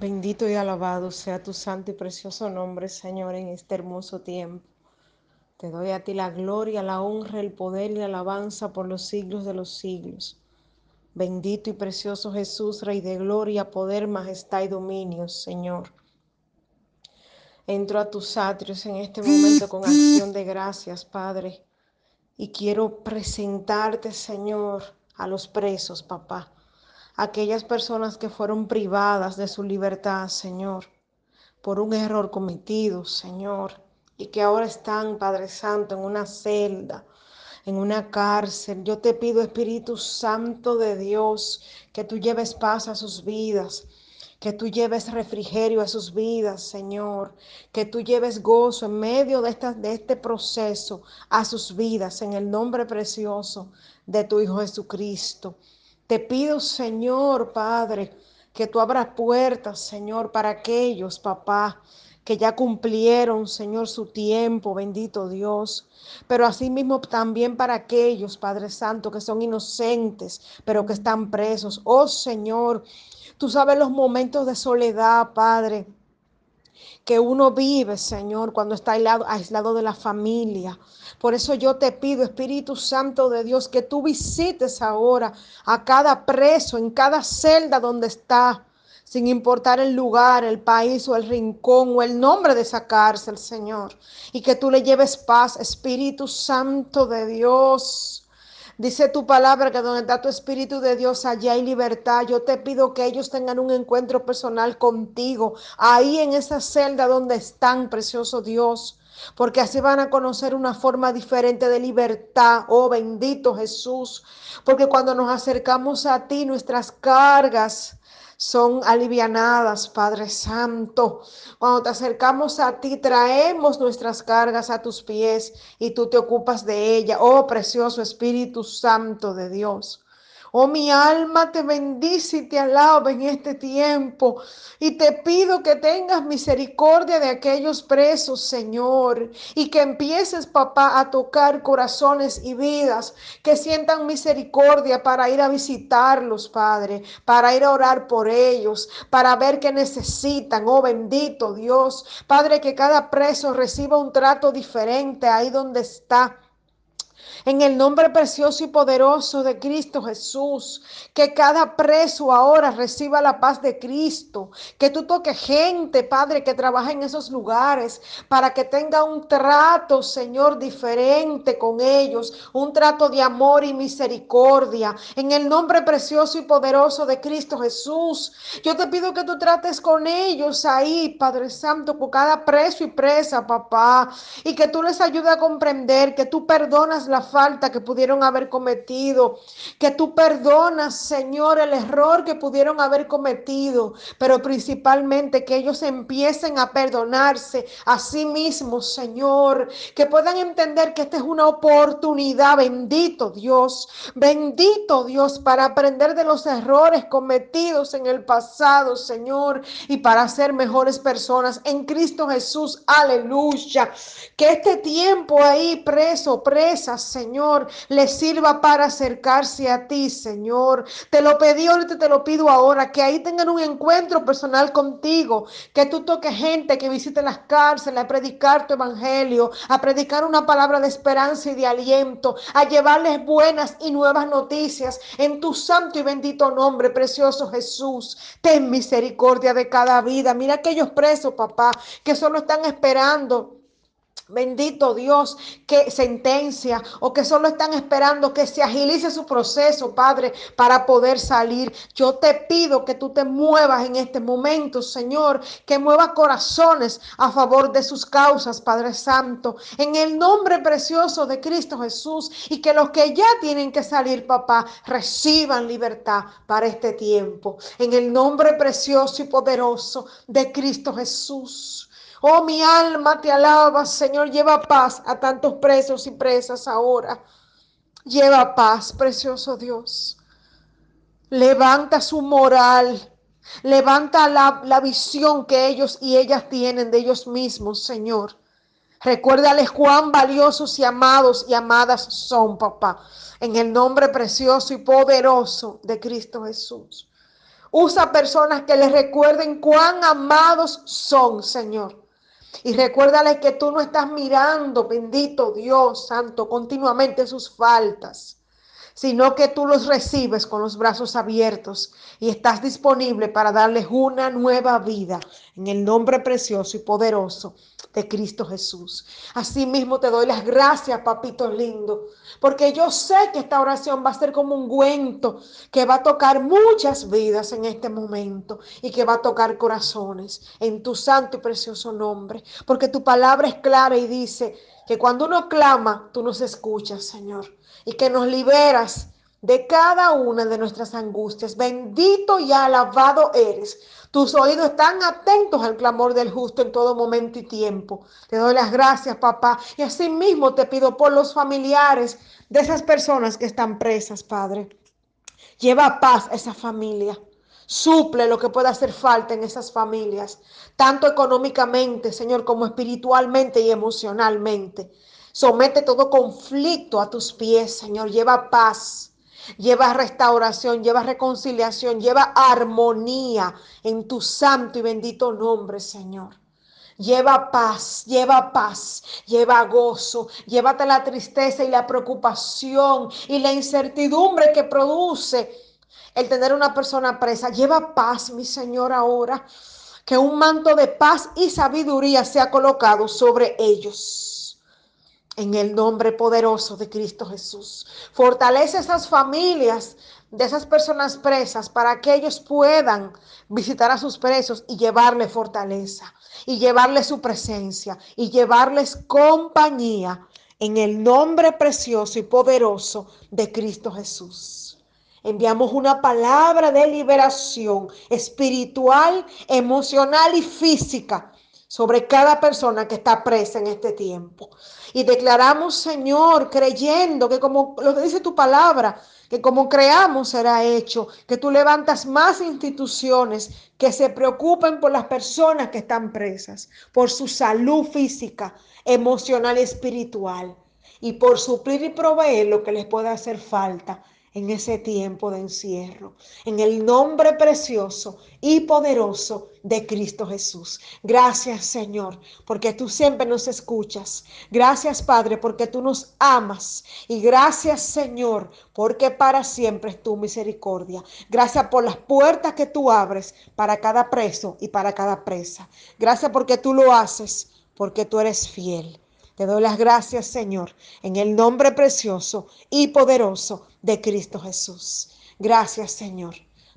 Bendito y alabado sea tu santo y precioso nombre, Señor, en este hermoso tiempo. Te doy a ti la gloria, la honra, el poder y la alabanza por los siglos de los siglos. Bendito y precioso Jesús, Rey de gloria, poder, majestad y dominio, Señor. Entro a tus atrios en este momento con acción de gracias, Padre. Y quiero presentarte, Señor, a los presos, papá aquellas personas que fueron privadas de su libertad, Señor, por un error cometido, Señor, y que ahora están, Padre Santo, en una celda, en una cárcel. Yo te pido, Espíritu Santo de Dios, que tú lleves paz a sus vidas, que tú lleves refrigerio a sus vidas, Señor, que tú lleves gozo en medio de, de este proceso a sus vidas, en el nombre precioso de tu Hijo Jesucristo. Te pido, Señor Padre, que tú abras puertas, Señor, para aquellos, papá, que ya cumplieron, Señor, su tiempo, bendito Dios. Pero asimismo también para aquellos, Padre Santo, que son inocentes, pero que están presos. Oh Señor, tú sabes los momentos de soledad, Padre que uno vive, Señor, cuando está aislado, aislado de la familia. Por eso yo te pido, Espíritu Santo de Dios, que tú visites ahora a cada preso, en cada celda donde está, sin importar el lugar, el país o el rincón o el nombre de esa cárcel, Señor. Y que tú le lleves paz, Espíritu Santo de Dios. Dice tu palabra que donde está tu Espíritu de Dios, allá hay libertad. Yo te pido que ellos tengan un encuentro personal contigo, ahí en esa celda donde están, precioso Dios. Porque así van a conocer una forma diferente de libertad. Oh bendito Jesús. Porque cuando nos acercamos a ti, nuestras cargas son alivianadas, Padre Santo. Cuando te acercamos a ti, traemos nuestras cargas a tus pies y tú te ocupas de ella. Oh, precioso Espíritu Santo de Dios. Oh, mi alma te bendice y te alaba en este tiempo. Y te pido que tengas misericordia de aquellos presos, Señor. Y que empieces, papá, a tocar corazones y vidas. Que sientan misericordia para ir a visitarlos, Padre. Para ir a orar por ellos. Para ver qué necesitan. Oh, bendito Dios. Padre, que cada preso reciba un trato diferente ahí donde está. En el nombre precioso y poderoso de Cristo Jesús, que cada preso ahora reciba la paz de Cristo. Que tú toques gente, Padre, que trabaja en esos lugares para que tenga un trato, Señor, diferente con ellos. Un trato de amor y misericordia. En el nombre precioso y poderoso de Cristo Jesús, yo te pido que tú trates con ellos ahí, Padre Santo, por cada preso y presa, papá. Y que tú les ayudes a comprender que tú perdonas la falta que pudieron haber cometido, que tú perdonas, Señor, el error que pudieron haber cometido, pero principalmente que ellos empiecen a perdonarse a sí mismos, Señor, que puedan entender que esta es una oportunidad, bendito Dios, bendito Dios, para aprender de los errores cometidos en el pasado, Señor, y para ser mejores personas en Cristo Jesús, aleluya. Que este tiempo ahí preso, Señor, les sirva para acercarse a ti, Señor. Te lo pedí ahorita, te lo pido ahora, que ahí tengan un encuentro personal contigo, que tú toques gente que visite las cárceles a predicar tu evangelio, a predicar una palabra de esperanza y de aliento, a llevarles buenas y nuevas noticias en tu santo y bendito nombre, precioso Jesús. Ten misericordia de cada vida. Mira aquellos presos, papá, que solo están esperando Bendito Dios, que sentencia o que solo están esperando que se agilice su proceso, Padre, para poder salir. Yo te pido que tú te muevas en este momento, Señor, que mueva corazones a favor de sus causas, Padre Santo, en el nombre precioso de Cristo Jesús y que los que ya tienen que salir, papá, reciban libertad para este tiempo. En el nombre precioso y poderoso de Cristo Jesús. Oh, mi alma te alaba, Señor. Lleva paz a tantos presos y presas ahora. Lleva paz, precioso Dios. Levanta su moral. Levanta la, la visión que ellos y ellas tienen de ellos mismos, Señor. Recuérdales cuán valiosos y amados y amadas son, papá, en el nombre precioso y poderoso de Cristo Jesús. Usa personas que les recuerden cuán amados son, Señor. Y recuérdale que tú no estás mirando, bendito Dios Santo, continuamente sus faltas sino que tú los recibes con los brazos abiertos y estás disponible para darles una nueva vida en el nombre precioso y poderoso de Cristo Jesús. Asimismo te doy las gracias, papito lindo, porque yo sé que esta oración va a ser como un ungüento que va a tocar muchas vidas en este momento y que va a tocar corazones en tu santo y precioso nombre, porque tu palabra es clara y dice que cuando uno clama, tú nos escuchas, Señor y que nos liberas de cada una de nuestras angustias. Bendito y alabado eres. Tus oídos están atentos al clamor del justo en todo momento y tiempo. Te doy las gracias, papá. Y asimismo te pido por los familiares de esas personas que están presas, Padre. Lleva paz a esa familia. Suple lo que pueda hacer falta en esas familias, tanto económicamente, Señor, como espiritualmente y emocionalmente. Somete todo conflicto a tus pies, Señor. Lleva paz, lleva restauración, lleva reconciliación, lleva armonía en tu santo y bendito nombre, Señor. Lleva paz, lleva paz, lleva gozo, llévate la tristeza y la preocupación y la incertidumbre que produce el tener una persona presa. Lleva paz, mi Señor, ahora. Que un manto de paz y sabiduría sea colocado sobre ellos en el nombre poderoso de Cristo Jesús. Fortalece esas familias de esas personas presas para que ellos puedan visitar a sus presos y llevarle fortaleza y llevarle su presencia y llevarles compañía en el nombre precioso y poderoso de Cristo Jesús. Enviamos una palabra de liberación espiritual, emocional y física sobre cada persona que está presa en este tiempo. Y declaramos, Señor, creyendo que como lo que dice tu palabra, que como creamos será hecho, que tú levantas más instituciones que se preocupen por las personas que están presas, por su salud física, emocional y espiritual, y por suplir y proveer lo que les pueda hacer falta en ese tiempo de encierro. En el nombre precioso y poderoso de Cristo Jesús. Gracias Señor, porque tú siempre nos escuchas. Gracias Padre, porque tú nos amas. Y gracias Señor, porque para siempre es tu misericordia. Gracias por las puertas que tú abres para cada preso y para cada presa. Gracias porque tú lo haces, porque tú eres fiel. Te doy las gracias, Señor, en el nombre precioso y poderoso de Cristo Jesús. Gracias, Señor,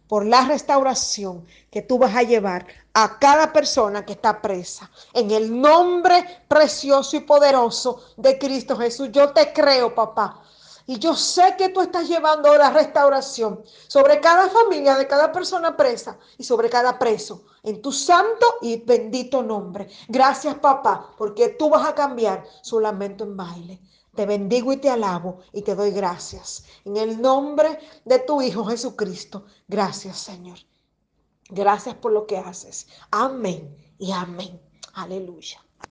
por la restauración que tú vas a llevar a cada persona que está presa. En el nombre precioso y poderoso de Cristo Jesús. Yo te creo, papá. Y yo sé que tú estás llevando la restauración sobre cada familia de cada persona presa y sobre cada preso. En tu santo y bendito nombre. Gracias, papá, porque tú vas a cambiar su lamento en baile. Te bendigo y te alabo y te doy gracias. En el nombre de tu Hijo Jesucristo. Gracias, Señor. Gracias por lo que haces. Amén y amén. Aleluya.